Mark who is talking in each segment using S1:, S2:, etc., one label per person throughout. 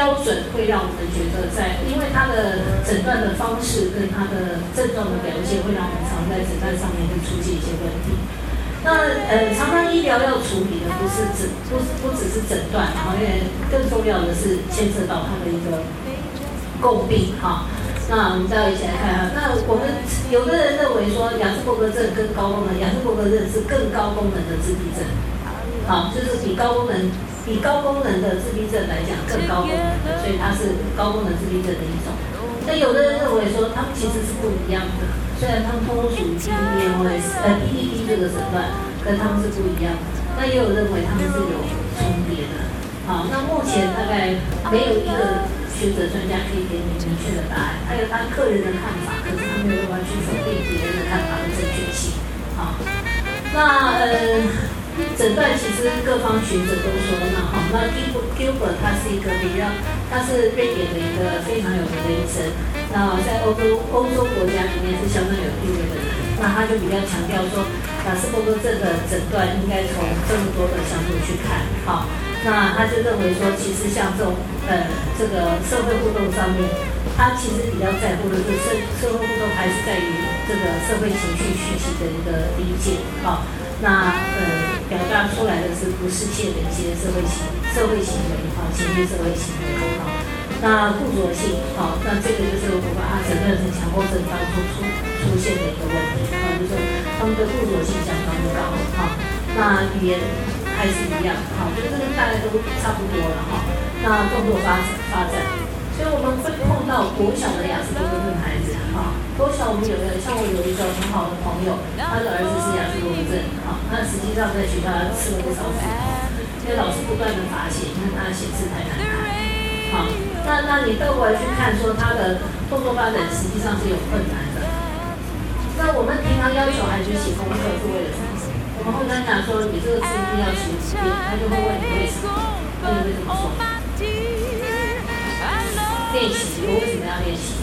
S1: 标准会让我们觉得在，因为它的诊断的方式跟它的症状的表现，会让我们常在诊断上面会出现一些问题。那呃，常常医疗要处理的不是诊，不是不只是诊断，然后因为更重要的是牵涉到它的一个共病哈。那我们再一起来看哈，那我们有的人认为说雅斯伯格症跟高功能，雅斯伯格症是更高功能的自闭症，好，就是比高功能比高功能的自闭症来讲更高功能的，所以它是高功能自闭症的一种。那有的人认为说他们其实是不一样的，虽然他们通通属于 PDMS 呃 PDD 这个诊断，跟他们是不一样的。那也有认为他们是有重叠的，好，那目前大概没有一个。学者专家可以给你明确的答案，还有他个人的看法，可是他没有办法去否定别人的看法的正确性。好，那呃，诊断其实各方学者都说那好，那 Gilbert 他是一个比较，他是瑞典的一个非常有名的医生，那在欧洲欧洲国家里面是相当有地位的人，那他就比较强调说，雅斯伯格症的诊断应该从这么多的角度去看，好。那他就认为说，其实像这种呃这个社会互动上面，他其实比较在乎的是社社会互动还是在于这个社会情绪学习的一个理解，好，那呃表达出来的是不适切的一些社会行社会行为，好，情绪社会行为，好，那固着性，好，那这个就是我把它诊断成强迫症当中出出现的一个问题，啊，就是他们的固着性相当的高，哈，那语言。还是一样，好，就是这个大概都差不多了哈。那动作发发展，所以我们会碰到国小的雅思伯格症孩子，哈，国小我们有没有像我有一个很好的朋友，他的儿子是雅思伯格症，好，那实际上在学校吃了不少苦，因为老师不断的罚写，你看他写字太难看，好，那那你倒过来去看，说他的动作发展实际上是有困难的。那我们平常要求孩子写功课是为了什么？我们会跟他讲说，你这个字一定要写几遍，他就会问你为什么？那你会怎么说？练习，我为什么要练习？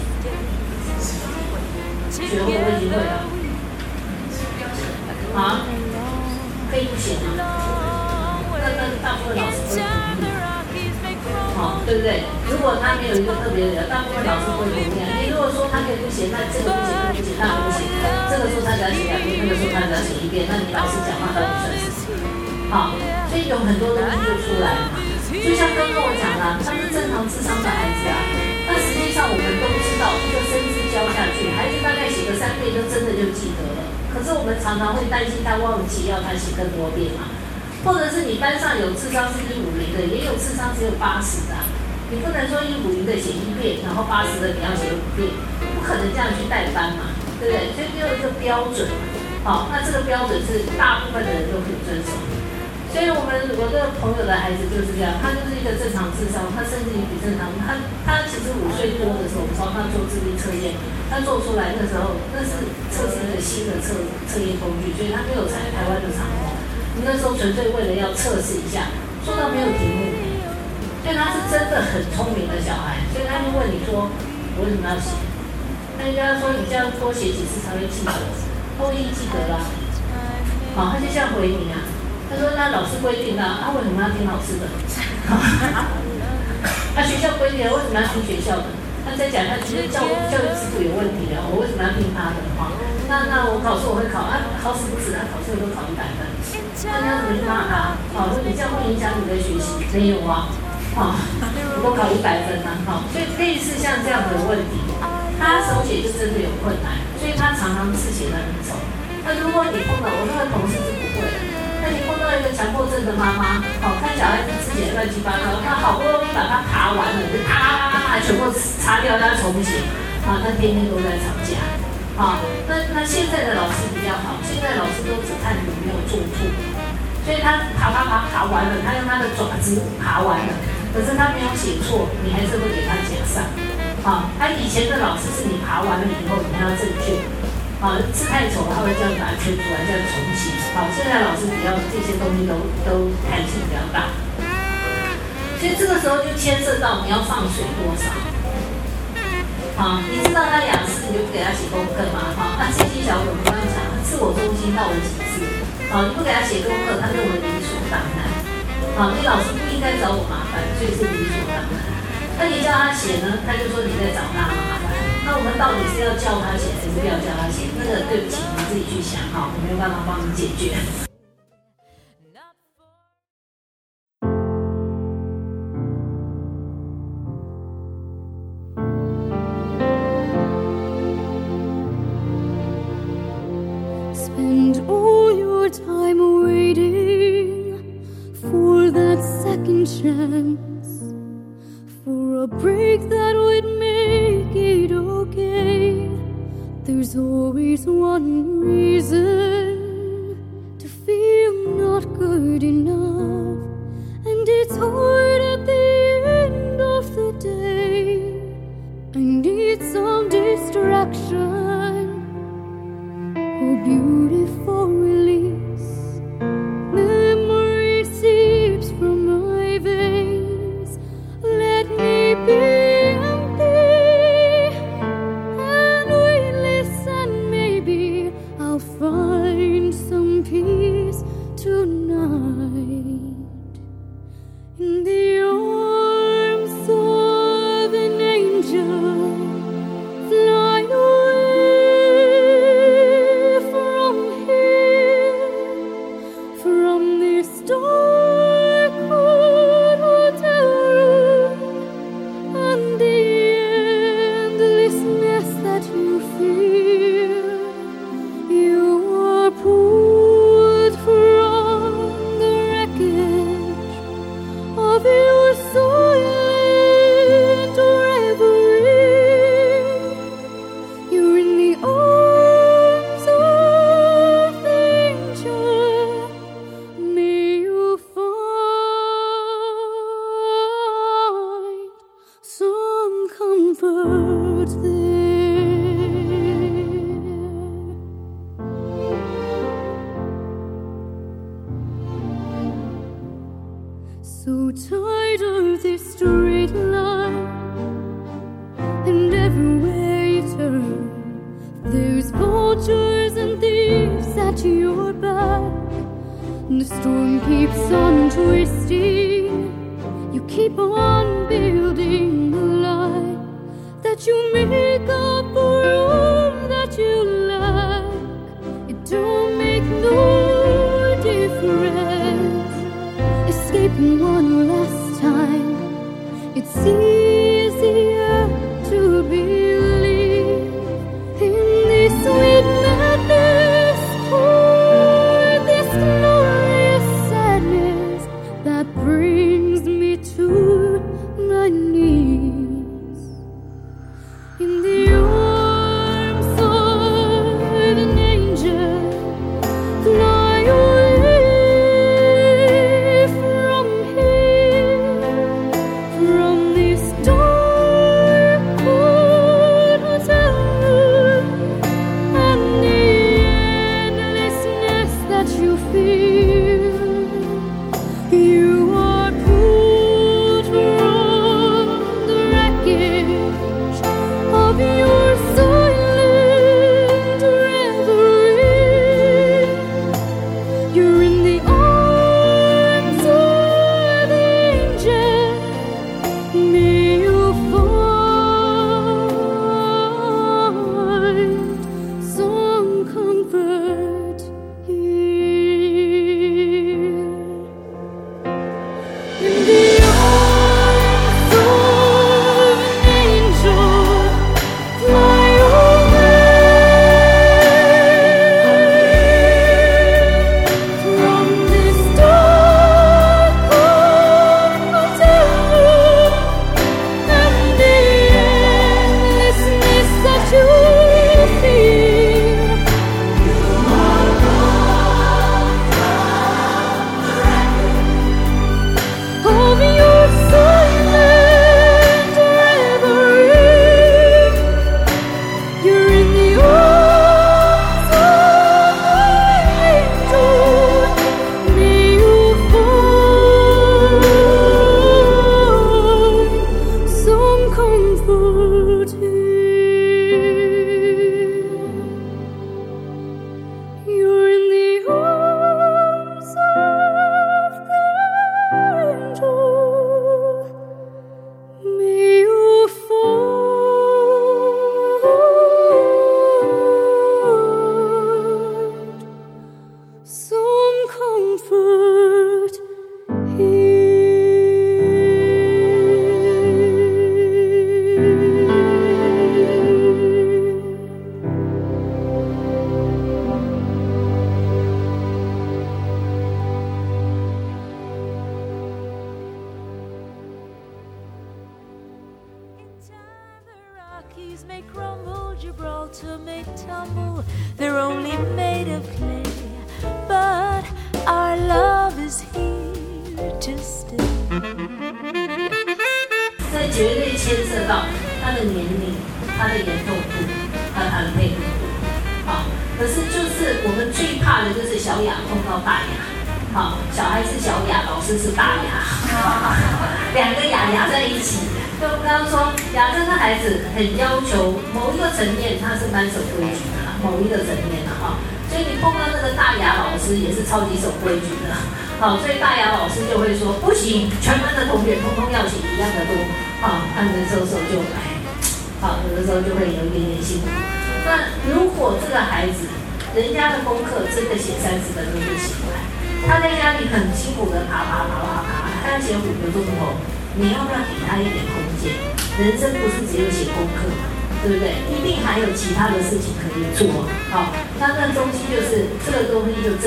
S1: 学会我已经会了。啊？可以不写吗？那那大部分老师会同意。好，对不对？如果他没有一个特别的，大部分老师会同意。你如果说他可以不写，那这个不写，那个不写，那个不写，这个说他只要写两遍，那个说他只要写一遍，那你老师讲话到底算什么？好，所以有很多东西就出来了嘛。就像刚刚我讲的，他是正常智商的孩子啊，但实际上我们都知道，一个生字教下去，孩子大概写个三遍就真的就记得了。可是我们常常会担心他忘记，要他写更多遍嘛。或者是你班上有智商是一五零的，也有智商只有八十的，你不能说一五零的写一遍，然后八十的你要写五遍，不可能这样去带班嘛，对不对？所以有一个标准，好，那这个标准是大部分的人都可以遵守。所以我们我这个朋友的孩子就是这样，他就是一个正常智商，他甚至于比正常，他他其实五岁多的时候，我们帮他做智力测验，他做出来那时候，那是测试一个新的测测验工具，所以他没有采台湾的场合。那时候纯粹为了要测试一下，做到没有题目，所以他是真的很聪明的小孩，所以他就问你说，我为什么要写？那人家说你这样多写几次才会记得，他已经记得了，好，他就这样回你啊。他说那老师规定啊，他为什么要听老师的？他学校规定为什么要听学校的？他在讲他其实教教育制度有问题的，我为什么要听他的？哈，那那我考试我会考，啊，考死不死啊考试我都考一百分。那你要怎么去骂他？好，说你这样会影响你的学习？没有啊，好，我考一百分啊，好，所以类似像这样的问题，他手写就真的有困难，所以他常常字写的很丑。那如果你碰到我那个同事是不会的，那你碰到一个强迫症的妈妈，好，看小孩子字写乱七八糟，他好不容易把它爬完了，就啪啪啪啪全部擦掉，让他重写，啊，他天天都在吵架，啊，那那现在的老师比较好，现在老师都只看有没有做错，所以他爬爬爬爬完了，他用他的爪子爬完了，可是他没有写错，你还是会给他加上，啊，他以前的老师是你爬完了以后你要正确，啊，字太丑他会这样把它圈出来，这样重写，好，现在老师比较这些东西都都弹性比较大。所以这个时候就牵涉到你要放水多少，好，你知道他雅思，你就不给他写功课吗？好，他这些小朋友刚刚讲，自我中心到了极致，好，你不给他写功课，他认为理所当然，
S2: 好，你老师不应该找我麻烦，所以是理所当然。那你叫他写呢，他就说你在找他麻烦。那我们到底是要叫他写，还是不要叫他写？那个对不起，你自己去想哈，我没有办法帮你解决。
S3: one reason to
S1: feel not good enough.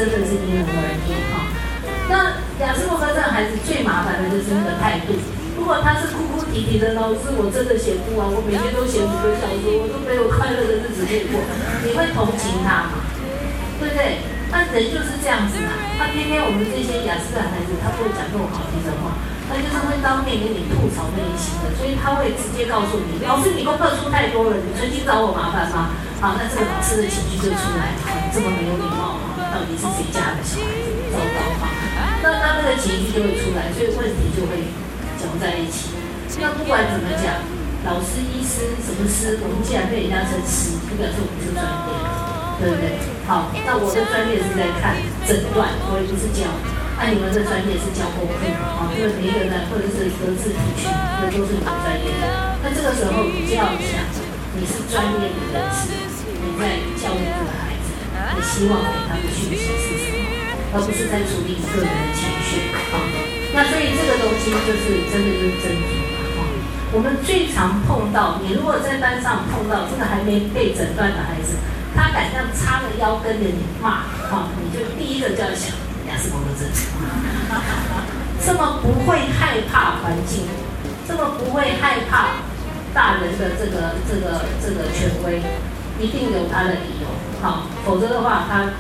S1: 真的是因人而异哈。那雅思伯格症孩子最麻烦的就是那个态度。如果他是哭哭啼啼的，老师我真的写不完，我每天都写五个小时，我都没有快乐的日子可以过，你会同情他吗？对不对？那人就是这样子嘛。他偏偏我们这些雅思的孩子，他不会讲那么好听的话。他就是会当面跟你吐槽内心的，所以他会直接告诉你：老师，你功课出太多了，你存心找我麻烦吗？好，那这个老师的情绪就出来了，这么没有礼貌！到底是谁家的小孩子糟糕哈？那他那个情绪就会出来，所以问题就会搅在一起。那不管怎么讲，老师、医师什么师，我们既然被人家称师，就表示我们是专业，对不对？好，那我的专业是在看诊断，我也不是教。那你们的专业是教功课啊，因为每一个人或者是德智体群，那都是你们专业的。那这个时候你就要想，你是专业的人士，你在教育这个孩子，你希望给他的讯息是什么，而不是在处理个人的情绪啊。那所以这个东西就是真的就是真理啊。我们最常碰到，你如果在班上碰到这个还没被诊断的孩子，他敢这样叉着腰跟着你骂，哈，你就第一个就要想。雅思伯格症，这么不会害怕环境，这么不会害怕大人的这个这个这个权威，一定有他的理由，好，否则的话他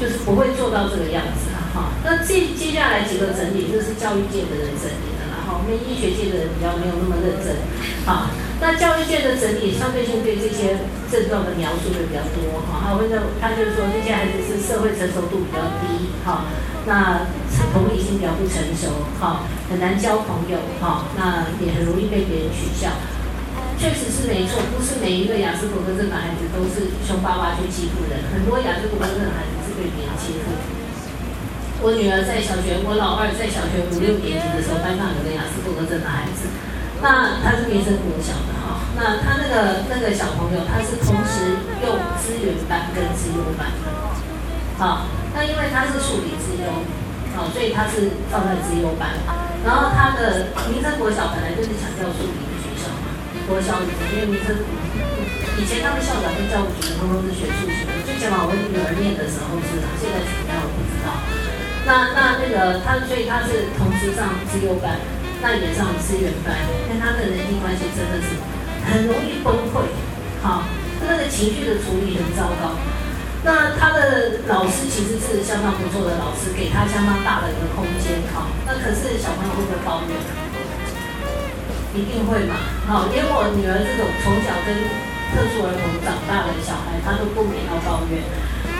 S1: 就是不会做到这个样子了，哈。那接接下来几个整理，这是教育界的人整理的了，哈，我们医学界的人比较没有那么认真，好。那教育界的整理，相对性对这些症状的描述会比较多哈。他会认，他就是说这些孩子是社会成熟度比较低哈，那同理心比较不成熟哈，很难交朋友哈，那也很容易被别人取笑。确实是没错，不是每一个雅思伯格症的孩子都是凶巴巴去欺负人，很多雅思伯格症的孩子是被别人欺负。我女儿在小学，我老二在小学五六年级的时候，班上有个雅思伯格症的孩子。那他是民生国小的哈，那他那个那个小朋友，他是同时用资源班跟资优班的，好，那因为他是数理资优，好，所以他是放在资优班。然后他的民生国小本来就是强调数理，国小里面因为民生以前他们校长跟教务主任通通是学数学的，最起码我女儿念的时候是，现在怎么样我不知道。那那那个他，所以他是同时上资优班。那也上资源班，跟他的人际关系真的是很容易崩溃，好，他那个情绪的处理很糟糕。那他的老师其实是相当不错的老师，给他相当大的一个空间，好，那可是小朋友会不会抱怨？一定会嘛，好，连我女儿这种从小跟特殊儿童长大的小孩，她都不免要抱怨，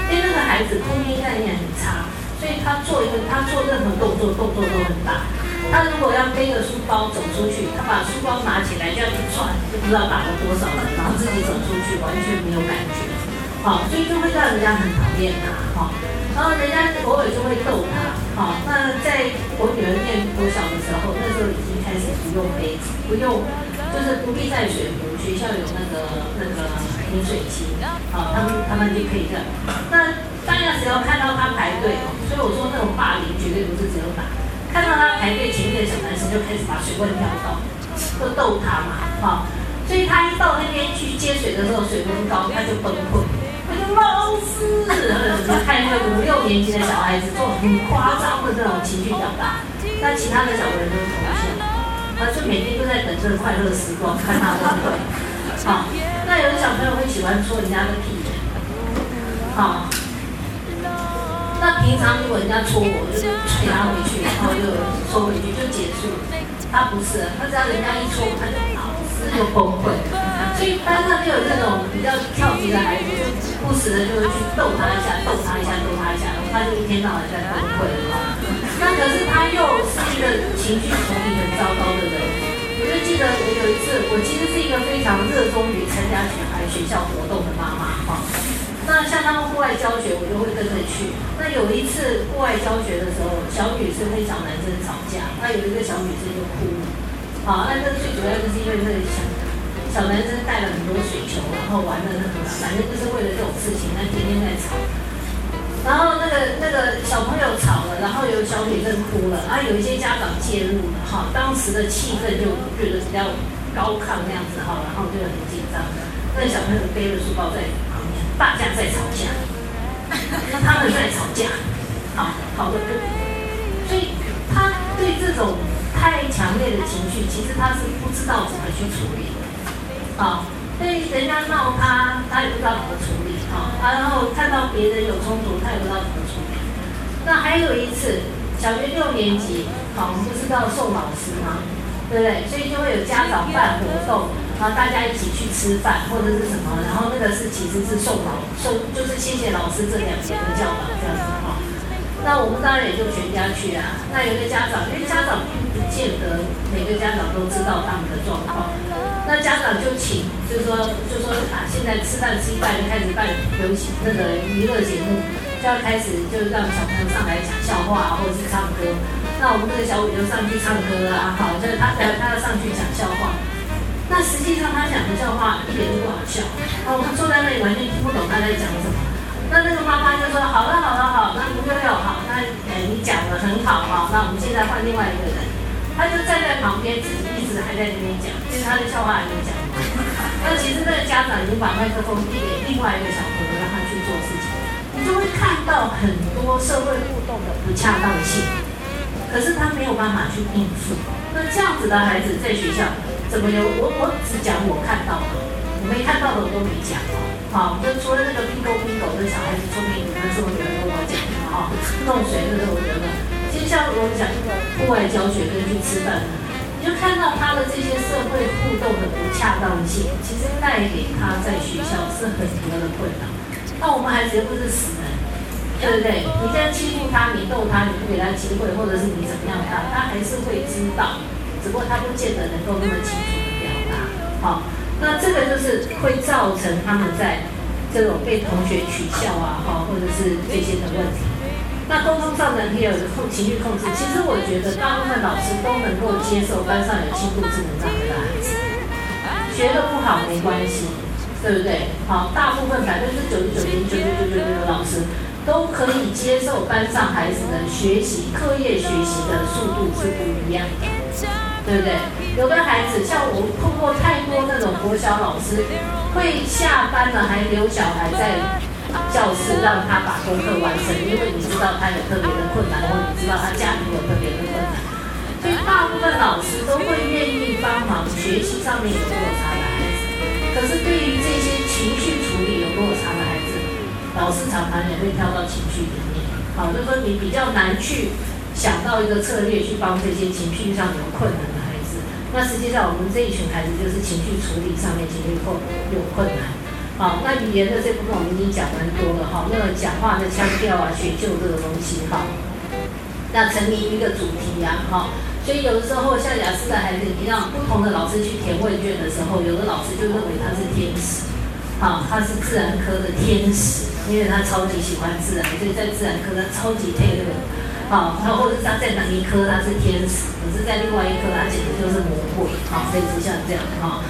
S1: 因为那个孩子空间概念很差，所以他做一个，他做任何动作，动作都很大。他如果要背个书包走出去，他把书包拿起来这样一转，就不知道打了多少人，然后自己走出去完全没有感觉，好，所以就会让人家很讨厌他，好，然后人家偶尔就会逗他，好，那在我女儿念国小的时候，那时候已经开始不用杯子，不用，就是不必带水壶，学校有那个那个饮水机，好，他们他们就可以这样。那大家只要看到他排队，所以我说那种霸凌绝对不是只有打。看到他排队前面的小男生就开始把水温调高，就逗他嘛，哈，所以他一到那边去接水的时候，水温高，他就崩溃。老师，你看一个五六年级的小孩子做很夸张的这种情绪表达，那其他的小人都同情，他就每天都在等这个快乐时光，看他崩溃。好，那有的小朋友会喜欢戳人家的屁眼，好，那平常如果人家戳我，我就是捶他回去，然后就戳回去就结束。他不是，他只要人家一戳，他就脑子就崩溃。所以班上就有这种比较调皮的孩子，不时的就会去逗他一下，逗他一下，逗他一下，然后他就一天到晚在崩溃了。那可是他又是一个情绪处理很糟糕的人。我就记得我有一次，我其实是一个非常热衷于参加小孩学校活动的妈妈哈。那像他们户外教学，我就会跟着去。那有一次户外教学的时候，小女生跟小男生吵架，那有一个小女生就哭了。好，那这最主要就是因为那个小小男生带了很多水球，然后玩的那个，反正就是为了这种事情，那天天在吵。然后那个那个小朋友吵了，然后有小女生哭了，啊，有一些家长介入了，哈，当时的气氛就觉得比较高亢那样子，哈，然后就很紧张。那小朋友背着书包在旁边，大家在吵架，那他们在吵架，好，好的不，所以他对这种太强烈的情绪，其实他是不知道怎么去处理的，好。所以人家闹他，他也不知道怎么处理，哈，然后看到别人有冲突，他也不知道怎么处理。那还有一次，小学六年级，好，我们不是要送老师吗？对不对？所以就会有家长办活动，然后大家一起去吃饭或者是什么，然后那个是其实是送老送，就是谢谢老师这两年的教导这样子哈。那我们当然也就全家去啊。那有的家长，因为家长见得每个家长都知道他们的状况。那家长就请，就说，就说啊，现在吃饭吃一半就开始办游戏那个娱乐节目，就要开始就让小朋友上来讲笑话或者是唱歌。那我们这个小五就上去唱歌啊，好，就是他他要上去讲笑话。那实际上他讲的笑话一点都不好笑，那我们坐在那里完全听不懂他在讲什么。那那个妈妈就说：好了好了好，那吴六六好，那哎你讲的很好哈，那我们现在换另外一个人。他就站在旁边，自己一直还在那边讲，其实他的笑话还没讲完。那其实那个家长已经把麦克风递给另外一个小朋友，让他去做事情。你就会看到很多社会互动的不恰当性，可是他没有办法去应付。那这样子的孩子在学校怎么有？我我只讲我看到的，我没看到的我都没讲哦。好，就除了那个冰狗冰狗的小孩子聪明，那是我女儿跟我讲的哈。弄水那是我女儿。就像我们讲那个户外教学跟去吃饭，你就看到他的这些社会互动的不恰当性，其实带给他在学校是很多的困扰。那我们孩子又不是死人，对不对？你这样欺负他，你逗他，你不给他机会，或者是你怎么样他，他还是会知道，只不过他不见得能够那么清楚的表达。好，那这个就是会造成他们在这种被同学取笑啊，哈，或者是这些的问题。那沟通上呢，也有控情绪控制。其实我觉得大部分老师都能够接受班上有轻度智能障碍的孩子，学的不好没关系，对不对？好，大部分百分之九十九点九九九九九的老师都可以接受班上孩子的学习、课业学习的速度是不一样的，对不对？有的孩子像我碰过太多那种国小老师，会下班了还留小孩在。教室让他把功课完成，因为你知道他有特别的困难，或你知道他家庭有特别的困难，所以大部分老师都会愿意帮忙学习上面有落差的孩子。可是对于这些情绪处理有落差的孩子，老师常常也会跳到情绪里面。好，就说你比较难去想到一个策略去帮这些情绪上有困难的孩子。那实际上我们这一群孩子就是情绪处理上面情绪困有困难。好，那语言的这部分我们已经讲蛮多了哈。那个讲话的腔调啊、学究这个东西哈，那沉迷一个主题呀哈。所以有的时候像雅思的孩子，你让不同的老师去填问卷的时候，有的老师就认为他是天使，好，他是自然科的天使，因为他超级喜欢自然，所以在自然科他超级配合。好，他或者是他在哪一科他是天使，可是在另外一科他简直就是魔鬼，好，类似像这样哈。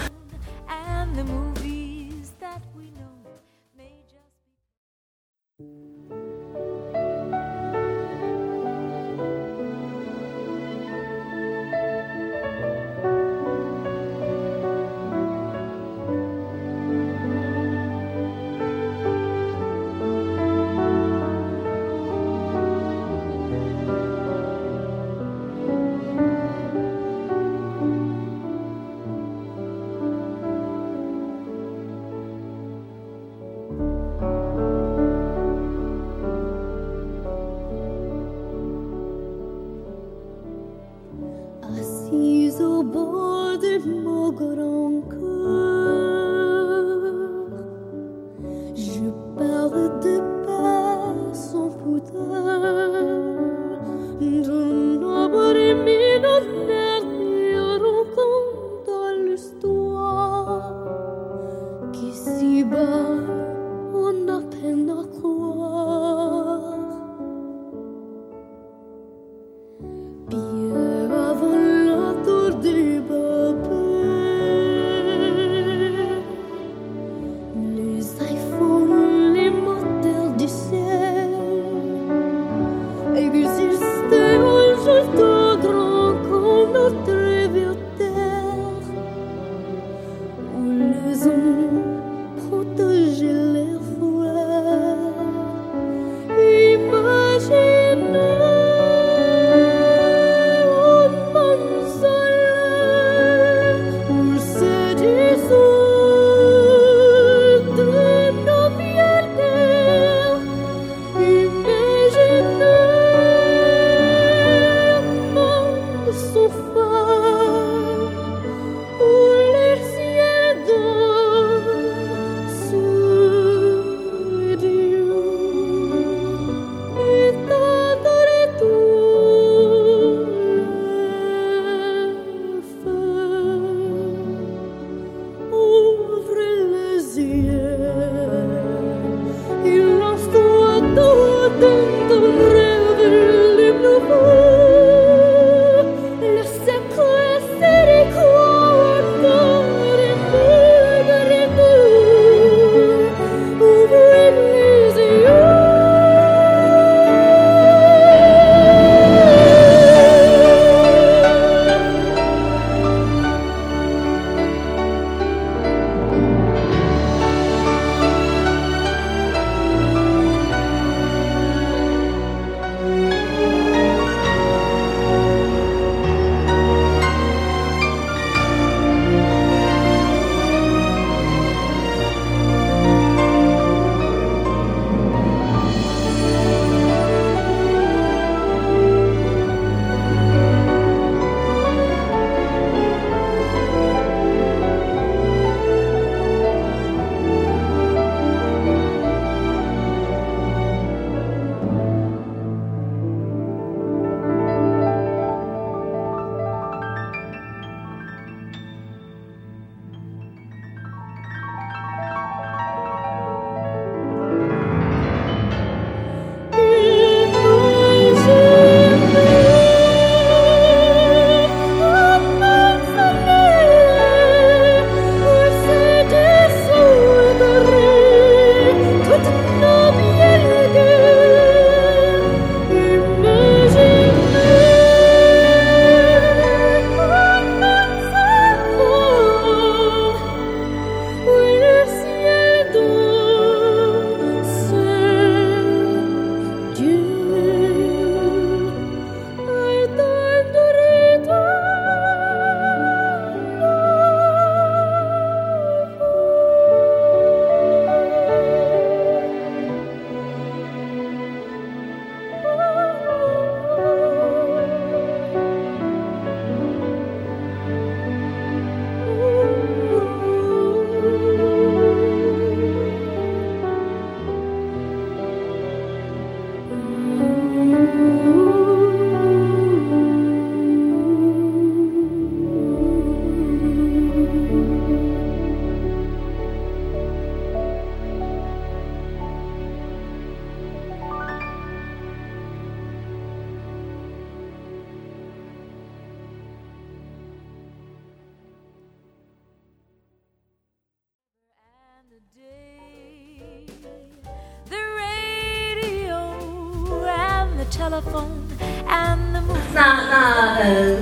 S1: 那那呃，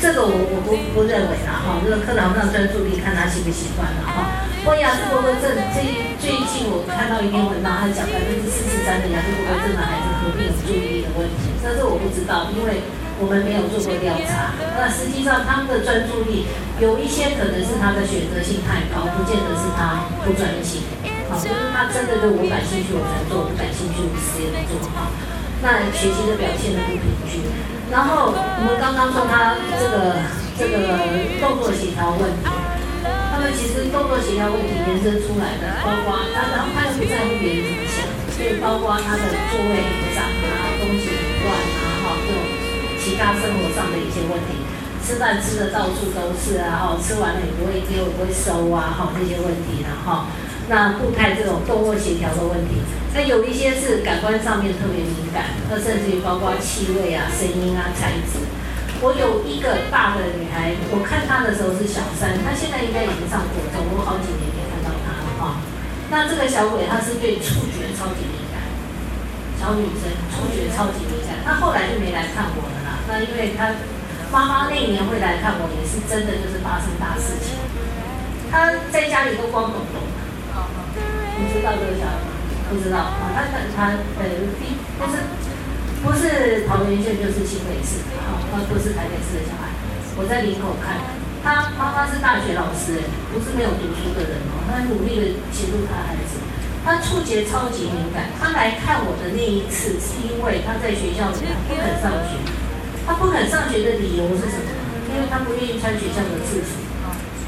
S1: 这个我我不不认为啦哈，这个课堂上专注力看他喜不喜欢了哈。不过雅斯伯格症最最近我看到一篇文章，他讲百分之四十三的雅斯伯格症的孩子合并有注意力的问题，但是我不知道，因为我们没有做过调查。那实际上他们的专注力有一些可能是他的选择性太高，不见得是他不专心。好，就是他真的就我感兴趣我才做，不感兴趣我直接不做哈。那学习的表现的不平均。然后我们刚刚说他这个这个动作协调问题，他们其实动作协调问题延伸出来的，包括他，然后他又不在乎别人怎么想，所以包括他的座位很脏啊，东西很乱啊，哈，这种其他生活上的一些问题，吃饭吃的到处都是啊，哈，吃完了也不会丢，也不会收啊，哈，这些问题，然后那固态这种动作协调的问题。那有一些是感官上面特别敏感，那甚至于包括气味啊、声音啊、材质。我有一个大的女孩，我看她的时候是小三，她现在应该已经上国中，我好几年没看到她了哈。那这个小鬼她是对触觉超级敏感，小女生触觉超级敏感，她后来就没来看我了啦。那因为她妈妈那一年会来看我，也是真的就是发生大事情。她在家里都光懂懂的，你知道这个小孩吗？不知道啊，他他他呃，不是不是桃园县就是新北市，啊，他不是台北市的小孩。我在林口看，他妈妈是大学老师，哎，不是没有读书的人哦，他努力的协助他孩子。他触觉超级敏感，他来看我的那一次，是因为他在学校里面不肯上学。他不肯上学的理由是什么？因为他不愿意穿学校的制服，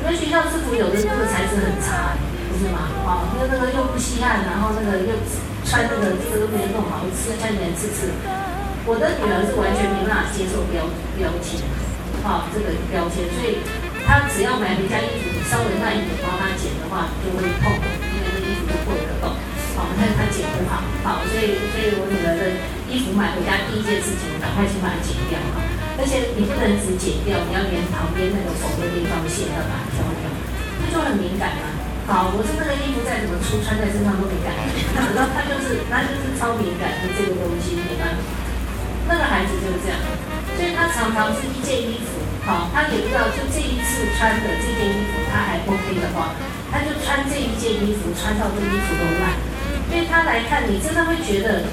S1: 因为学校制服有的这个材质很差。是吗？哦，因为那个又不稀罕，然后那个又穿那个这个没弄好，吃看起来刺刺。我的女儿是完全没办法接受标标签，啊，这个标签，所以她只要买回家衣服稍微慢一点帮她剪的话，就会痛，因为那衣服就破了洞，好，但是她剪不好，好，所以所以我女儿的衣服买回家第一件事情，赶快先把它剪掉哈，而且你不能只剪掉，你要连旁边那个缝的地方线要把它挑掉，她就很敏感嘛。好，我是那个衣服再怎么粗，穿在身上都没感觉。那他就是，他就是超敏感的这个东西，没办法。那个孩子就是这样，所以他常常是一件衣服，好，他也不知道就这一次穿的这件衣服他还 OK 的话，他就穿这一件衣服，穿到这衣服都烂。因为他来看你，真的会觉得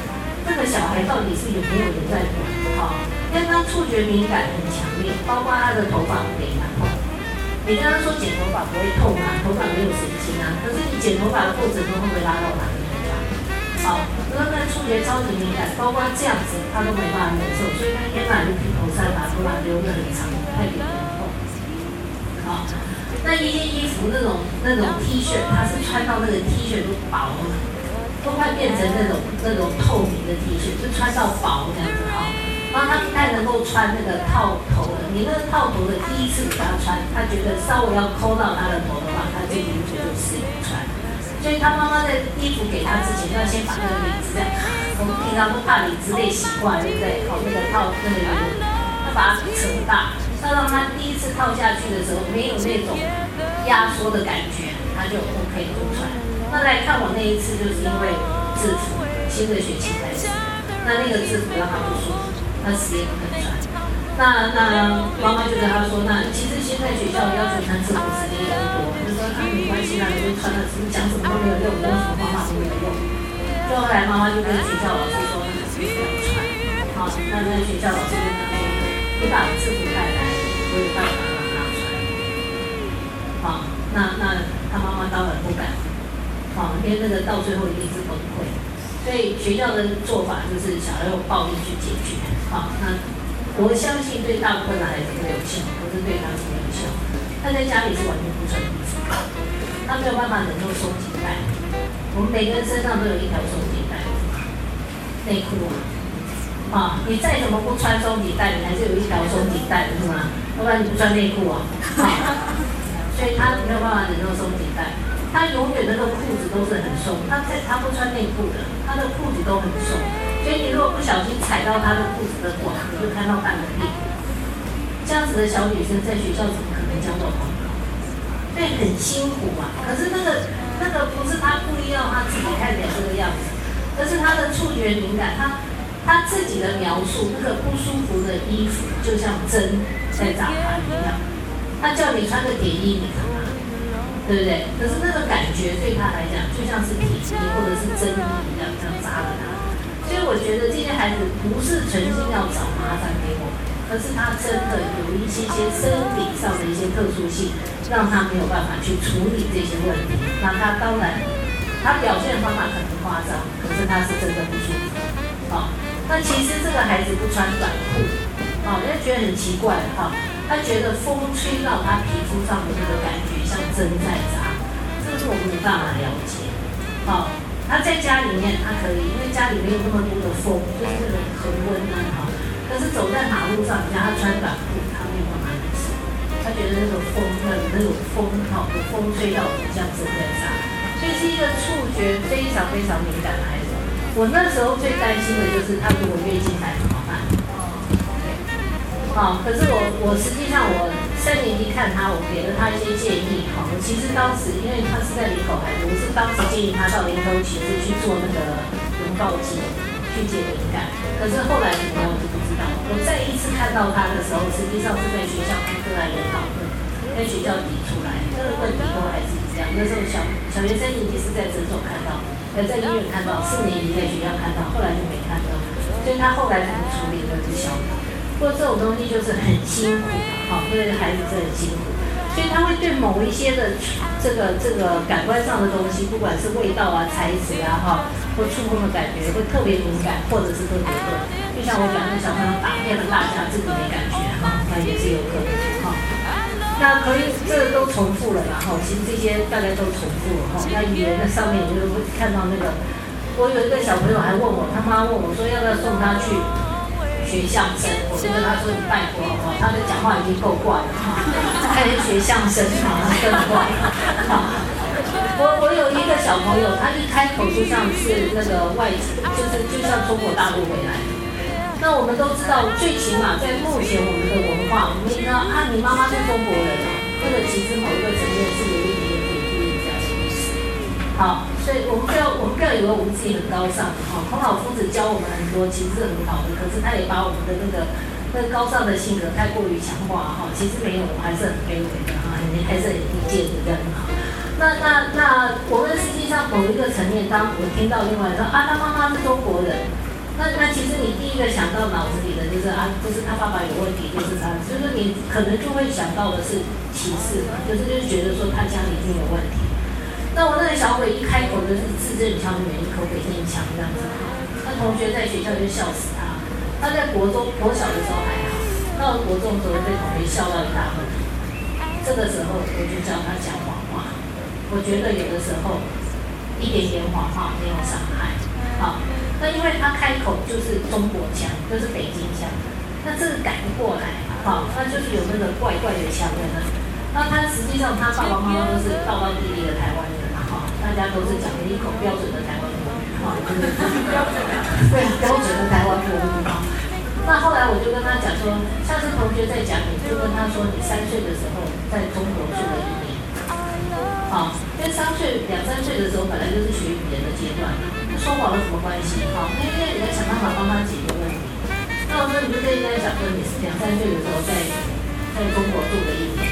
S1: 这个小孩到底是有没有人在管，好，因为他触觉敏感很强烈，包括他的头发非常痛。你刚刚说剪头发不会痛啊，头发没有神经啊。可是你剪头发的过程中会不会拉到哪里头发？好，那那触觉超级敏感，包括这样子他都没办法忍受，所以他天哪就披头散发，头发留得很长，太严重。好，那一件衣服那种那种 T 恤，他是穿到那个 T 恤都薄了，都快变成那种那种透明的 T 恤，就穿到薄这样子哈。然后他不太能够穿那个套头的，你那个套头的第一次给他穿，他觉得稍微要抠到他的头的话，他这衣服就适应穿。所以他妈妈在衣服给他之前，要先把那个领子这样，我们平常都怕领子被洗坏，对不对？好，那个套那个领子，要把它扯大，要让他第一次套下去的时候没有那种压缩的感觉，他就 OK 不穿。那来看我那一次，就是因为制服新的学期开始，那那个制服让他不舒服。他死也不肯穿，那那妈妈就跟他说，那其实现在学校要求穿制服时间也不多，就说他没关系啦，你就穿了，讲什么都没有用，用什么方法都没有用。最后来妈妈就跟学校老师说，那制服要穿。好，那那学校老师就跟他说，你把制服带来，我有办法让他穿。好，那那他妈妈当然不敢，好，因为那个到最后一定是崩溃。所以学校的做法就是想要用暴力去解决。好，那我相信对大部分的孩子没有效，不是对他是没有效。他在家里是完全不穿衣服，他没有办法忍受松紧带。我们每个人身上都有一条松紧带，内裤啊，啊，你再怎么不穿松紧带，你还是有一条松紧带的是吗？要不然你不穿内裤啊？所以他没有办法忍受松紧带，他永远那个裤子都是很松，他在他不穿内裤的，他的裤子都很松。所以你如果不小心踩到她的裤子的管，你就看到半个屁股。这样子的小女生在学校怎么可能交到朋友？所以很辛苦嘛。可是那个那个不是她故意让她自己看起来这个样子，而是她的触觉敏感。她她自己的描述，那个不舒服的衣服就像针在扎她一样。她叫你穿个点衣，你干嘛？对不对？可是那个感觉对她来讲，就像是铁衣或者是针衣一样，这样扎着她。所以我觉得这些孩子不是存心要找麻烦给我可，是他真的有一些些生理上的一些特殊性，让他没有办法去处理这些问题。那他当然，他表现的方法可能夸张，可是他是真的不舒服。好，那其实这个孩子不穿短裤，啊，好，他觉得很奇怪，哈，他觉得风吹到他皮肤上的那个感觉像针在扎，这个是我们没办法了解，好，他在家里面他可以，因为家里没有那么多的风，就是那种恒温啊，哈，可是走在马路上，你让他穿短裤，他没有办法忍受，他觉得那种风那那种风，哈，风吹到像针在扎，所以是一个触觉非常非常敏感的孩子。我那时候最担心的就是他如果月经来怎么办？好，可是我我实际上我三年级看他，我给了他一些建议。好，我其实当时因为他是在林口孩子，我是当时建议他到林口其实去做那个溶膏机去解敏感。可是后来怎么样我就不知道。我再一次看到他的时候，实际上是在学校跟个案研讨会，在学校提出来，这个问题都还是一样。那时候小小学三年级是在诊所看到，呃，在医院看到，四年级在学校看到，后来就没看到。所以他后来怎么处理我不晓得。不过这种东西就是很辛苦嘛，哈，因为孩子是很辛苦，所以他会对某一些的这个这个感官上的东西，不管是味道啊、材质啊，哈，或触碰的感觉，会特别敏感，或者是特别钝。就像我讲那小朋友打遍了大家自己没感觉，哈，那也是有可能，哈。那可以，这都重复了嘛，哈，其实这些大概都重复了，哈。那语言的上面，你就会看到那个，我有一个小朋友还问我，他妈问我说要不要送他去。学相声，我就跟他说：“你拜托好不好？他的讲话已经够怪了，他还学相声，啊，更怪。”我我有一个小朋友，他一开口就像是那个外，就是就像中国大陆回来。那我们都知道，最起码在目前我们的文化，我们知道啊，你妈妈是中国人啊，那个其实某一个层面是好。所以我们不要，我们不要以为我们自己很高尚，哈。孔老夫子教我们很多，其实是很好的。可是他也把我们的那个那个高尚的性格太过于强化，哈。其实没有，我们还是很卑微的，哈，你还是很低贱的这样哈。那那那我们实际上某一个层面，当我听到另外说啊，他妈妈是中国人，那那其实你第一个想到脑子里的就是啊，就是他爸爸有问题，就是他，就是你可能就会想到的是歧视嘛，就是就是觉得说他家里一定有问题。那我那个小鬼一开口就是字正腔圆，一口北京腔这样子。那同学在学校就笑死他。他在国中、国小的时候还好，到了国中的时候被同学笑到一大片。这个时候我就教他讲谎话。我觉得有的时候一点点谎话没有伤害。好，那因为他开口就是中国腔，就是北京腔，那这个改不过来。好，那就是有那个怪怪的腔在那。那他实际上他爸爸妈妈都是道道地地的台湾人。大家都是讲一口标准的台湾国语，哈，标准的，对，标准的台湾国语，哈。那后来我就跟他讲说，下次同学再讲，你就跟他说，你三岁的时候在中国住了一年，好，跟三岁、两三岁的时候本来就是学语言的阶段，说谎有什么关系？好，因为你要想办法帮他解决问题。那我说，你就应该讲说，你是两三岁的时候在在中国住了一年，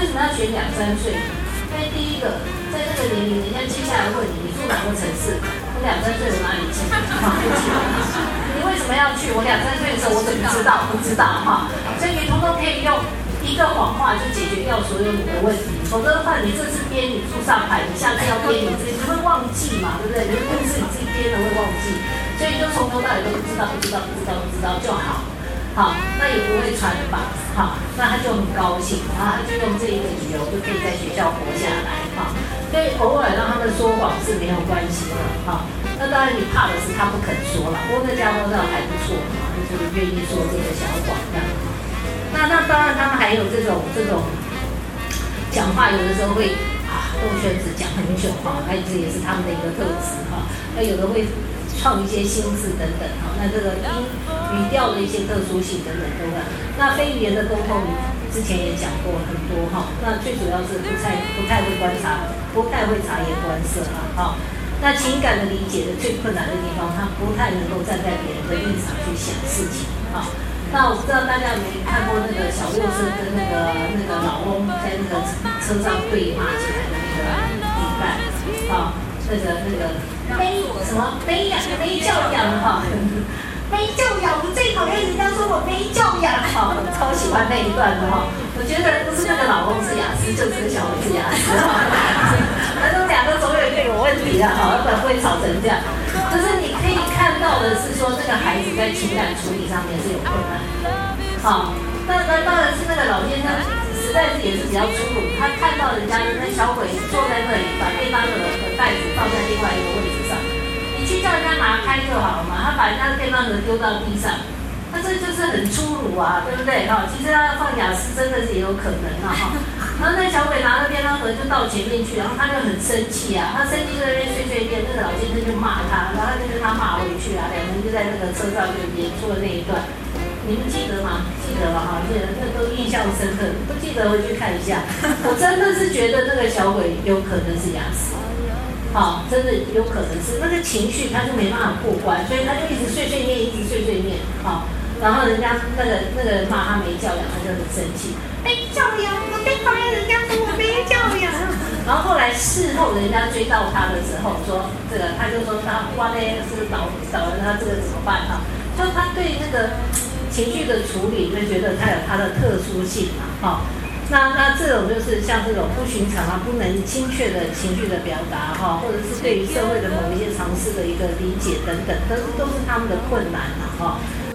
S1: 为什么要选两三岁？因为第一个，在这个年龄，人家接下来问你，你住哪个城市？我两三岁我哪里去？你为什么要去？我两三岁的时候我怎么知道？不知道哈。所以你通通可以用一个谎话就解决掉所有你的问题。否则的话，你这次编你住上海，你下次要编你自己，你会忘记嘛？对不对？你的故事你自己编的会忘记，所以就从头到尾都不知道，不知道，不知道，不知道就好。好，那也不会穿吧？好，那他就很高兴，然后他就用这一个理由就可以在学校活下来。哈，所以偶尔让他们说谎是没有关系的。哈，那当然你怕的是他不肯说了。不过那家伙倒还不错，哈，就是愿意说这个小谎这样。那那当然他们还有这种这种讲话，有的时候会啊动圈子讲很久哈，还有这也是他们的一个特质哈。那有的会。创一些新字等等，哈，那这个音语调的一些特殊性等等都有。那非语言的沟通，之前也讲过很多，哈。那最主要是不太不太会观察，不太会察言观色，哈，那情感的理解的最困难的地方，他不太能够站在别人的立场去想事情，哈。那我不知道大家有没有看过那个小六生跟那个那个老翁在那个车上对骂起来的那个比赛，啊，那个那个。悲什么没养没教养哈，没教养，我最讨厌人家说我没教养哈，超喜欢那一段的哈。我觉得不是那个老公是雅思，就是个小孩是雅思哈。反正两个总有一个有问题的哈，要不然会吵成这样。就是你可以看到的是说，这个孩子在情感处理上面是有困难。
S2: 好，那那当然是那个老先生实在是也是比较粗鲁，他看到人家那小鬼坐在那里，把便当盒的袋子放在另外一个位置上，去叫人家拿开就好了嘛，他把人家的便当盒丢到地上，他这就是很粗鲁啊，对不对？哈，其实他放雅思真的是也有可能啊，哈。然后那小鬼拿着便当盒就到前面去，然后他就很生气啊，他生气在那边碎碎念，那个老先生就骂他，然后就跟他骂回去啊，两个人就在那个车上就演出了那一段。你们记得吗？记得了哈，记得那都印象深刻。不记得回去看一下。我真的是觉得那个小鬼有可能是雅思，好，真的有可能是那个情绪他就没办法过关，所以他就一直碎碎念，一直碎碎念，好，然后人家那个那个人骂他没教养，他就很生气。没教养，我最讨厌人家说我没教养。然后后来事后人家追到他的时候，说这个他就说他哇嘞是倒倒了，他这个怎么办哈？就他对那个。情绪的处理，就觉得他有他的特殊性嘛，哈。那那这种就是像这种不寻常啊、不能精确的情绪的表达，哈，或者是对于社会的某一些常识的一个理解等等，都是都是他们的困难嘛，哈。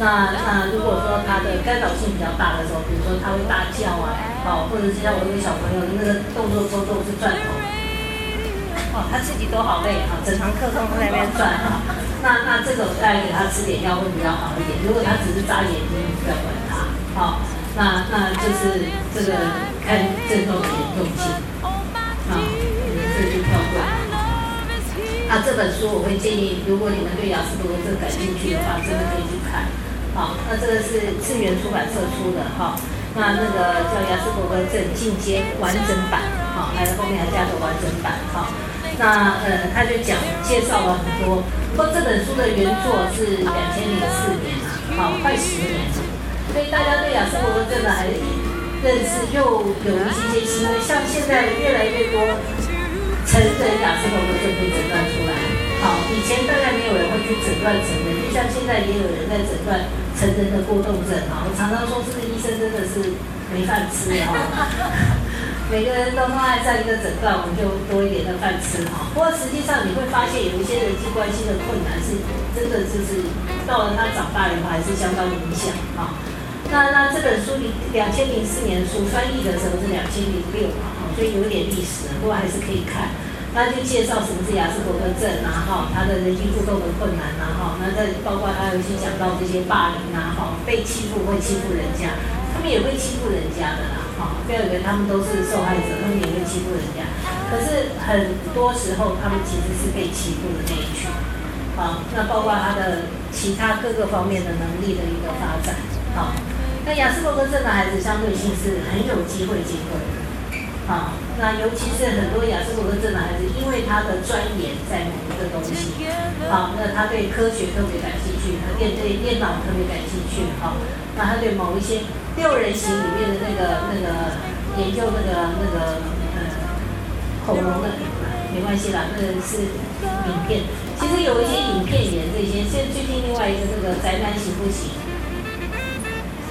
S1: 那那如果说他的干扰性比较大的时候，比如说他会大叫啊，好，或者是像我那个小朋友那个动作抽动是转头，哦，他自己都好累啊，整堂课都在那边转 哈。那那这种大概给他吃点药会比较好一点。如果他只是眨眼睛，不要管他。好，那那就是这个看症状的严重性。好，这就跳过。啊，这本书我会建议，如果你们对雅思伯格症感兴趣的话，真的可以去看。好，那这个是次元出版社出的哈。那那个叫雅思伯格症进阶完整版。好，还有后面还加个完整版。好，那呃，他就讲介绍了很多。不过这本书的原作是两千零四年啊，好快十年了，所以大家对亚斯伯格症的还认识又有一些些新的，像现在越来越多成人亚斯伯格症被诊断出来。好，以前大概没有人会去诊断成人，就像现在也有人在诊断成人的过动症啊。我常常说，这个医生真的是没饭吃啊。每个人都爱在一个诊断，我们就多一点的饭吃哈。不过实际上你会发现，有一些人际关系的困难是真的，就是到了他长大以后还是相当影响哈。那那这本书里两千零四年书翻译的时候是两千零六嘛，所以有点历史，不过还是可以看。那就介绍什么是雅斯伯格症啊哈，他的人际互动的困难啊哈，那这包括他有些讲到这些霸凌啊哈，被欺负会欺负人家，他们也会欺负人家的啦。不要以为他们都是受害者，他们也会欺负人家。可是很多时候，他们其实是被欺负的那一群。好，那包括他的其他各个方面的能力的一个发展。好，那雅斯伯格症的孩子相对性是很有机会进步的。好，那尤其是很多雅思伯格症的孩子，因为他的钻研在某一个东西。好，那他对科学特别感兴趣，他电对电脑特别感兴趣。好，那他对某一些。六人行里面的那个那个研究那个那个呃恐龙的，没关系啦，那个是影片。其实有一些影片演这些，现在最近另外一个那个宅男行不行？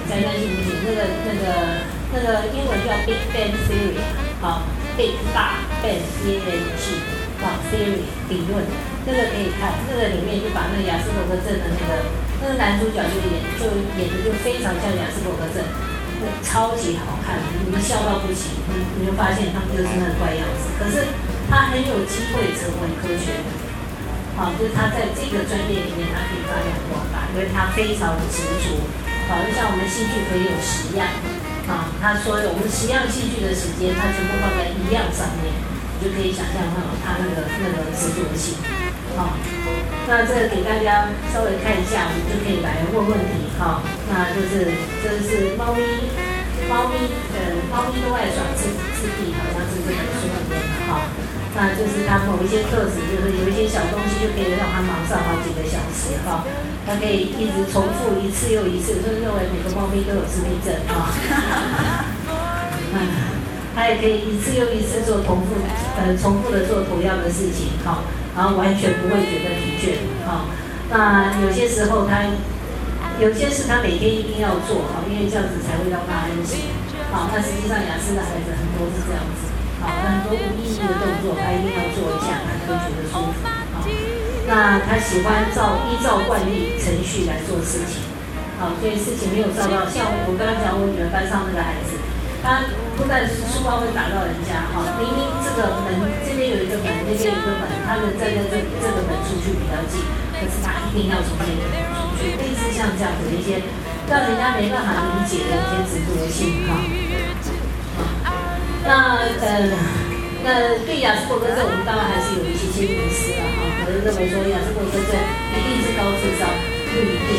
S1: 宅男行不行？那个那个那个英文叫 Big Bang Theory，好，Big 大 Bang C A N G，好 Theory 理论，那个可以看，那个里面就把那个亚斯伯格症的那个。那个男主角就演，就演的就非常像雅斯伯格症，超级好看，你们笑到不行，你你就发现他们就是那个怪样子。可是他很有机会成为科学，好，就是他在这个专业里面他可以发扬光大，因为他非常的执着，好，就像我们戏剧可以有十样，啊，他说我们十样器具的时间，他全部放在一样上面，你就可以想象到他那个那个执着性，好。那这个给大家稍微看一下，我们就可以来问问题哈。那就是这是猫咪，猫咪呃，猫咪都爱耍自自闭，好像是这本书里面的哈。那就是它某一些特质，就是有一些小东西就可以让它忙上好几个小时哈。它可以一直重复一次又一次，就是认为每个猫咪都有自闭症哈。嗯，它也可以一次又一次做重复呃重复的做同样的事情哈。然后完全不会觉得疲倦，哈。那有些时候他有些事他每天一定要做，好，因为这样子才会让他安心，好。那实际上雅思的孩子很多是这样子，好，很多无意义的动作他一定要做一下，他才会觉得舒服，好。那他喜欢照依照惯例程序来做事情，好，所以事情没有照到，像我刚刚讲我女儿班上那个孩子。他不但书包会打到人家，哈，明明这个门这边有一个门，那边有一个门，他们站在这里这个门出去比较近，可是他一定要从那个门出去，类似像这样子的一些让人家没办法理解的一些执着性，哈。那呃，那对雅思伯格症，我们当然还是有一些些迷思了，哈，可能认为说雅思伯格症一定是高智商，不一定。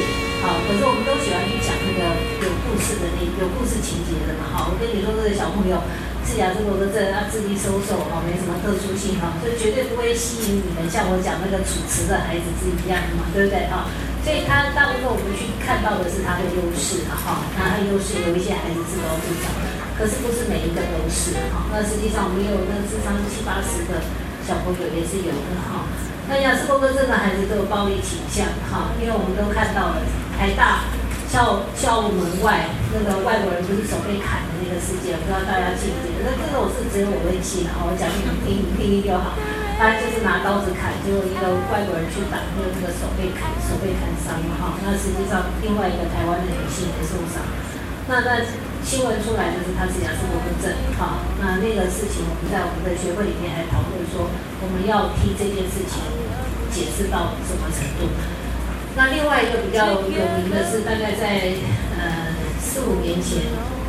S1: 好，可是我们都喜欢去讲那个有故事的那有故事情节的嘛，好，我跟你说这个小朋友是雅思伯格症，他智力收瘦，哈，没什么特殊性，哈，就绝对不会吸引你们像我讲那个主持的孩子是一样的嘛，对不对，哈？所以他大部分我们去看到的是他的优势，哈，那他优势有一些孩子自高自长，可是不是每一个都是，哈，那实际上我们有那智商七八十的小朋友也是有的，哈。那雅思伯格症的孩子都有暴力倾向，哈，因为我们都看到了台大校校门外那个外国人不是手被砍的那个事件，不知道大家记不记得？那这个我是只有我会记的，我讲给你听，你听听就好。他就是拿刀子砍，结果一个外国人去打，那个这个手被砍，手被砍伤了哈。那实际上另外一个台湾的女性也受伤。那在新闻出来就是他是雅思伯格症，哈。那那个事情我们在我们的学会里面还讨论说，我们要替这件事情。解释到什么程度？那另外一个比较有名的是，大概在呃四五年前，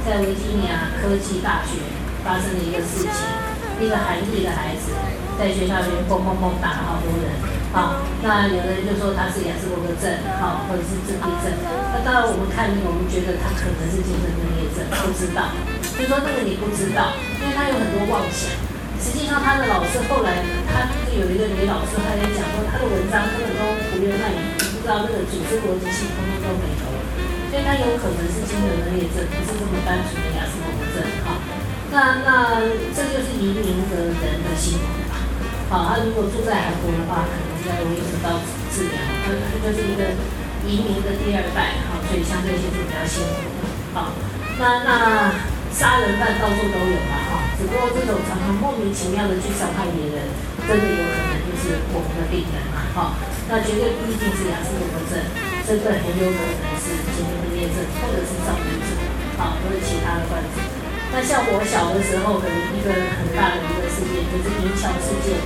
S1: 在维吉尼亚科技大学发生的一个事情，一个韩裔的孩子在学校里面砰砰砰打了好多人，好，那有的人就说他是雅斯伯格症，好，或者是自闭症。那当然我们看，我们觉得他可能是精神分裂症，不知道。就说那个你不知道，因为他有很多妄想。实际上，他的老师后来，他有一个女老师，她在讲说，他的文章根本都胡言乱语，不知道那个组织逻辑性通通都没有，所以他有可能是精神分裂症，不是这么单纯的亚斯伯格症。哈，那那这就是移民的人的辛苦？好，他如果住在韩国的话，可能比较容易得到治疗。他他就是一个移民的第二代，哈，所以相对性是比较辛苦的。好，那那杀人犯到处都有嘛，哈。只不过这种常常莫名其妙的去伤害别人，真的有可能就是我们的病人嘛，哈，那绝对不一定是雅斯伯格症，真的很有可能是精神分裂症，或者是躁郁症，好，或者其他的患者。那像我小的时候的一个很大的一个事件，就是银桥事件，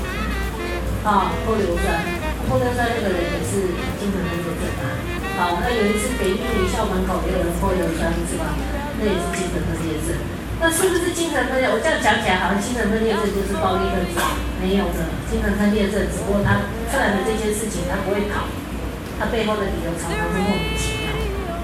S1: 啊，泼硫酸，泼硫酸那个人也是精神分裂症啊，好，那有一次北一女校门口也有人泼硫酸，是吧？那也是精神分裂症。那是不是精神分裂？我这样讲起来，好像精神分裂症就是暴力分子，没有的。精神分裂症只不过他出来的这些事情，他不会跑，他背后的理由常常是莫名其妙。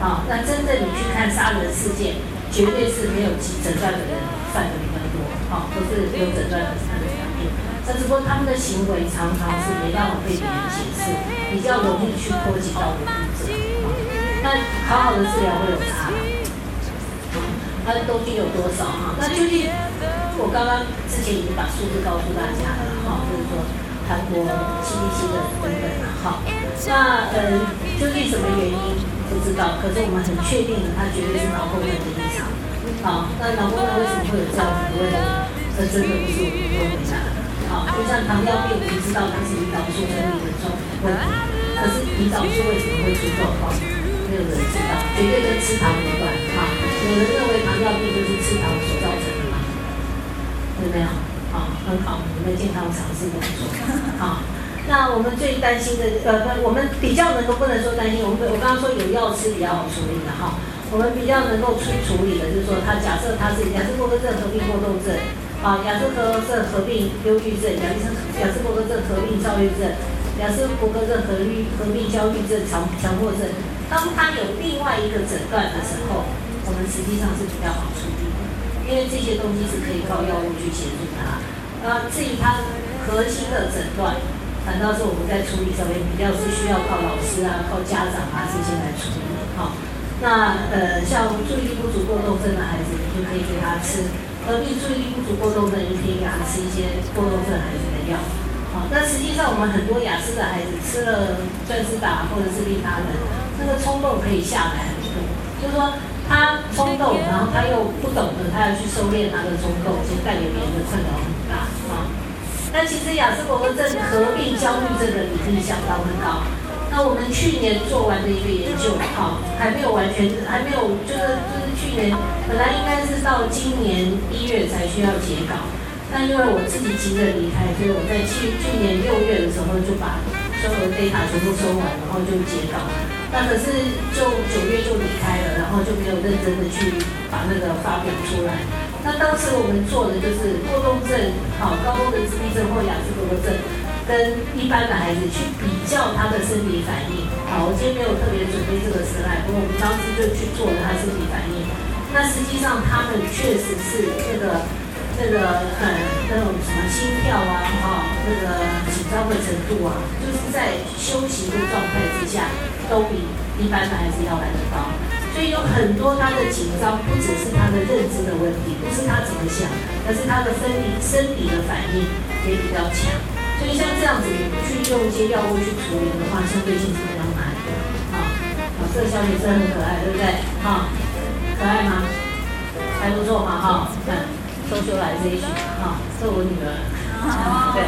S1: 好，那真正你去看杀人事件，绝对是没有诊断的人犯的比较多，哈，都是有诊断的他的反应。那只不过他们的行为常常是没办法被别人解释，比较容易去波及到无辜者。那好好的治疗会有差。它的东西有多少哈？那究竟我刚刚之前已经把数字告诉大家了哈，就是说韩国 CDC 的等本了哈。那呃，究竟什么原因不知道，可是我们很确定的，它绝对是脑功能的异常。好，那脑功能为什么会有这样子的问题？这真的不是我们能够回答的。好，就像糖尿病，我们知道它是胰岛素分泌的状问题，可是胰岛素为什么会出状况？没有人知道，绝对跟吃糖有关哈。有人认为糖尿病就是吃糖所造成的吗？有没有？啊，很好，我们的健康常识工作。啊，那我们最担心的，呃，不我们比较能够不能说担心，我们我刚刚说有药吃比较好处理的哈。我们比较能够去处理的，就是说他假设他是雅斯伯格症合并过动症，啊，雅斯伯格症合并忧郁症，雅斯雅斯伯格症合并躁郁症，雅斯伯格症合并合并焦虑症、强强迫症。当他有另外一个诊断的时候。我们实际上是比较好处理，因为这些东西是可以靠药物去协助他。呃，至于他核心的诊断，反倒是我们在处理上面比较是需要靠老师啊、靠家长啊这些来处理。好，那呃，像注意力不足过动症的孩子，你就可以给他吃；而并注意力不足过动症，你可以给他吃一些过动症孩子的药。好，但实际上我们很多雅思的孩子吃了钻石打或者是利他的，那个冲动可以下来很多，就是说。他冲动，然后他又不懂得，他要去收敛他的冲动，其实带给别人的困扰很大啊。那其实雅斯伯格症合并焦虑症的比例相当的高。那我们去年做完的一个研究，哈，还没有完全，还没有，就是就是去年本来应该是到今年一月才需要截稿，但因为我自己急着离开，所以我在去去年六月的时候就把所有的 data 全部收完，然后就截稿。那可是就九月就离开了，然后就没有认真的去把那个发表出来。那当时我们做的就是过动症，好，高峰的自闭症或雅斯伯格症，跟一般的孩子去比较他的生理反应。好，我今天没有特别准备这个词来，不过我们当时就去做了他身体反应。那实际上他们确实是那个那个很那种什么心跳啊，哈，那个紧张的程度啊，就是在休息的状态之下，都比一般的孩子要来的高。所以有很多他的紧张，不只是他的认知的问题，不是他怎么想，而是他的生理生理的反应也比较强。所以像这样子，你去用一些药物去处理的话，相对性是比较难的。啊，这个小女生很可爱，对不对？哈。可爱吗？还不错嘛哈，看，收修来这一群哈，是我女儿，对，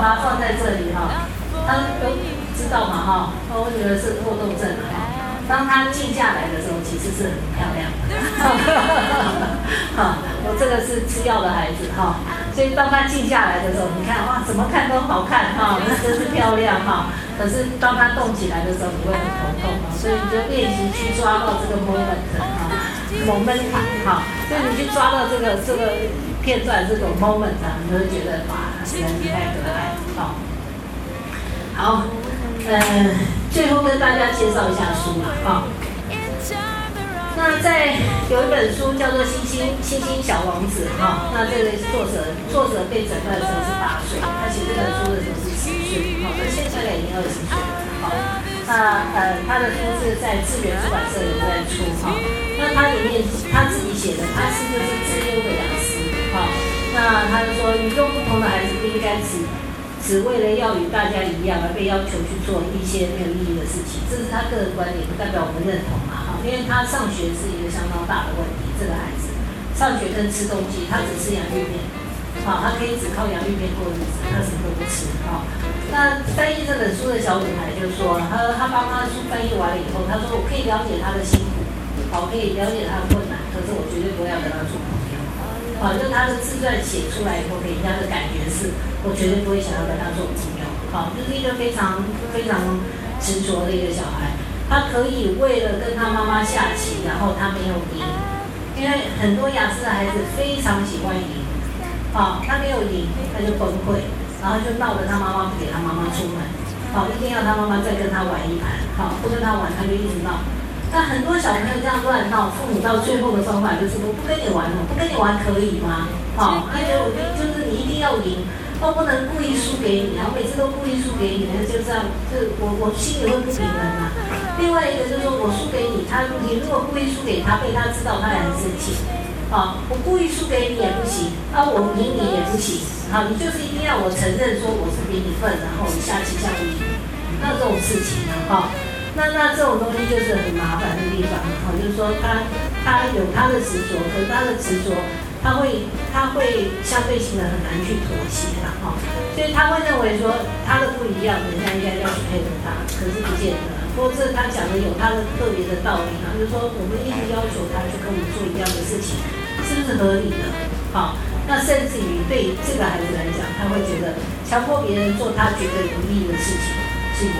S1: 把它放在这里哈，她都知道嘛哈，我女儿是过动症哈，当她静下来的时候，其实是很漂亮的，哈，我这个是吃药的孩子哈，所以当她静下来的时候，你看哇，怎么看都好看哈，那真是漂亮哈，可是当她动起来的时候，你会很头痛啊，所以你就练习去抓到这个 moment 哈。moment 哈，所以你去抓到这个这个片段这种 moment 啊，你就会觉得哇，人太可爱，好，好，嗯，最后跟大家介绍一下书嘛，哈，那在有一本书叫做《星星星星小王子》哈，那这个作者作者被诊断的时候是八岁，他写这本书的时候是十岁，好，那现在呢已经二十岁了，好。那呃，他的书是在智源出版社有在出哈。那他里面他自己写的，他是就是自优的雅思哈。那他就说，与众不同的孩子不应该只只为了要与大家一样而被要求去做一些没有意义的事情，这是他个人观点，不代表我们认同嘛哈。因为他上学是一个相当大的问题，这个孩子上学跟吃东西，他只吃洋芋片。好，他可以只靠洋芋片过日子，他什么都不吃。哈，那翻译这本书的小女孩就说，她说她帮他书翻译完了以后，她说我可以了解他的辛苦，好，可以了解他的困难，可是我绝对不会要跟他做好，就他的自传写出来以后，给人家的感觉是，我绝对不会想要跟他做朋友。好，就是一个非常非常执着的一个小孩，他可以为了跟他妈妈下棋，然后他没有赢，因为很多雅思的孩子非常喜欢赢。好，他没有赢，他就崩溃，然后就闹得他妈妈不给他妈妈出门，好，一定要他妈妈再跟他玩一盘，好，不跟他玩他就一直闹。那很多小朋友这样乱闹，父母到最后的方法就是我不跟你玩了，不跟你玩可以吗？好，他觉得我就是你一定要赢，我不能故意输给你，然后每次都故意输给你，那就这样，就我我心里会不平衡啊。另外一个就是说我输给你，他你如果故意输给他，被他知道，他也很生气。好，我故意输给你也不行，啊，我赢你也不行，好，你就是一定要我承认说我是比你笨，然后你下棋下不赢，那这种事情呢，哈，那那这种东西就是很麻烦的地方，哈，就是说他他有他的执着，可是他的执着，他会他会相对性的很难去妥协的，哈，所以他会认为说他的不一样，人家应该要去配合他，可是不见得。不过这他讲的有他的特别的道理啊，就是说我们一直要求他去跟我们做一样的事情，是不是合理的？好，那甚至于对这个孩子来讲，他会觉得强迫别人做他觉得有意义的事情是愚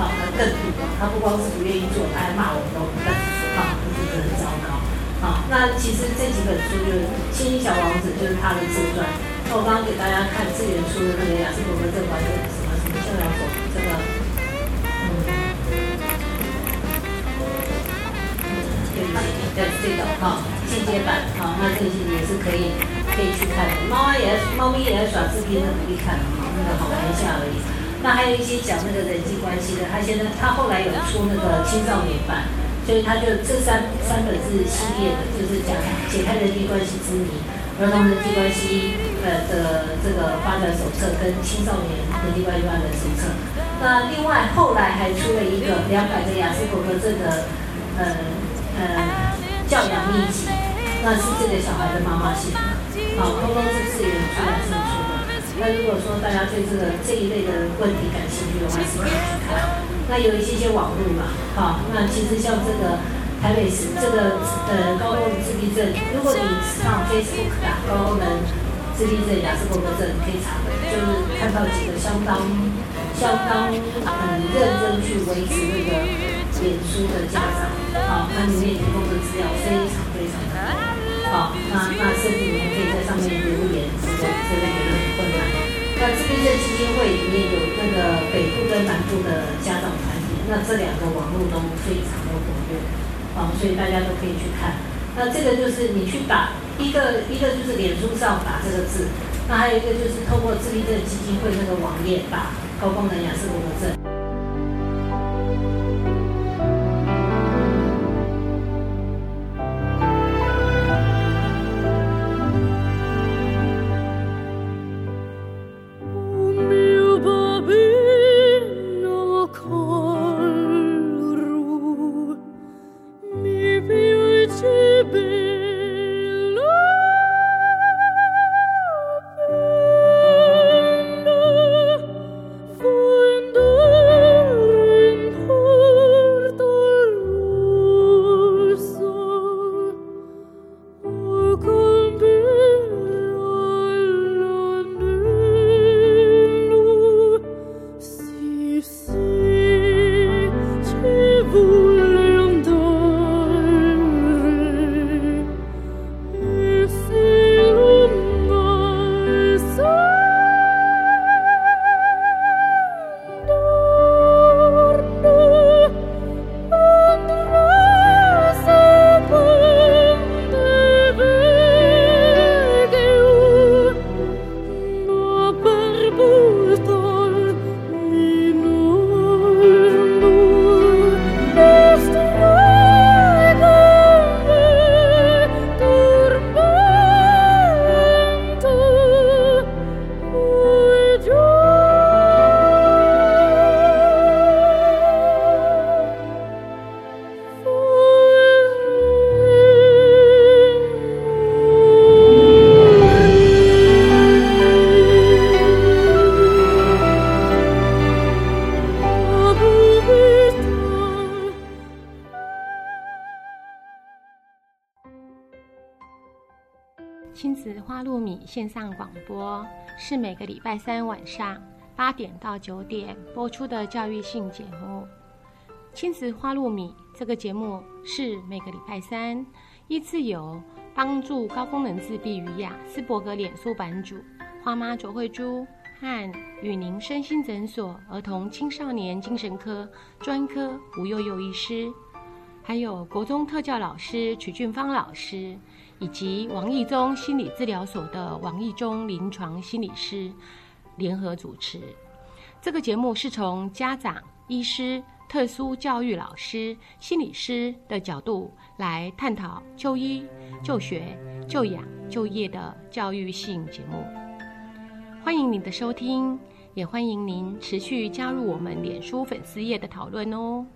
S1: 蠢，好，那更不啊，他不光是不愿意做，他还骂我们都笨，好，这是很糟糕。好，那其实这几本书就是《星星小王子》，就是他的自传。那我刚刚给大家看自源出的那个雅思伯格症管理什么什么教养所这个。嗯对对对这个哈进阶版哈，那这些也是可以可以去看的。猫也猫咪也在耍视频，那不必看了哈，那个好玩一下而已。那还有一些讲那个人际关系的，他现在他后来有出那个青少年版，所以他就这三三本是系列的，就是讲解开人际关系之谜、儿童人际关系呃的这个发展手册跟青少年人际关系发展手册。那另外后来还出了一个两百个雅思伯格症的呃。呃，教养秘籍，那是这个小孩的妈妈写的，好，通通是自源出版社出的。那如果说大家对这个这一类的问题感兴趣的话，是可以去看。那有一些些网络嘛，好，那其实像这个台北市这个呃高功能自闭症，如果你上 Facebook 打高功能自闭症、雅思伯格症，可以查的，就是看到几个相当相当很认真去维持那个。脸书的家长，好，那里面提供的资料非常非常的多，好，那那甚至你们可以在上面留言，我真的觉得很困难。那这边的。
S2: 金会里面有那个北部跟南部的家长团体，那这两个网络都非常的活跃，啊，所以大家都可以去看。那这个就是你去打一个一个就是脸书上打这个字，那还有一个就是透过自闭症基金会那个网页打高功能雅思伯格症。
S4: 上广播是每个礼拜三晚上八点到九点播出的教育性节目。亲子花露米这个节目是每个礼拜三依次由帮助高功能自闭与雅斯伯格脸书版主花妈卓慧珠和与您身心诊所儿童青少年精神科专科吴幼幼医师，还有国中特教老师曲俊芳老师。以及王义中心理治疗所的王义中临床心理师联合主持。这个节目是从家长、医师、特殊教育老师、心理师的角度来探讨就医、就学、就养、就业的教育性节目。欢迎您的收听，也欢迎您持续加入我们脸书粉丝页的讨论哦。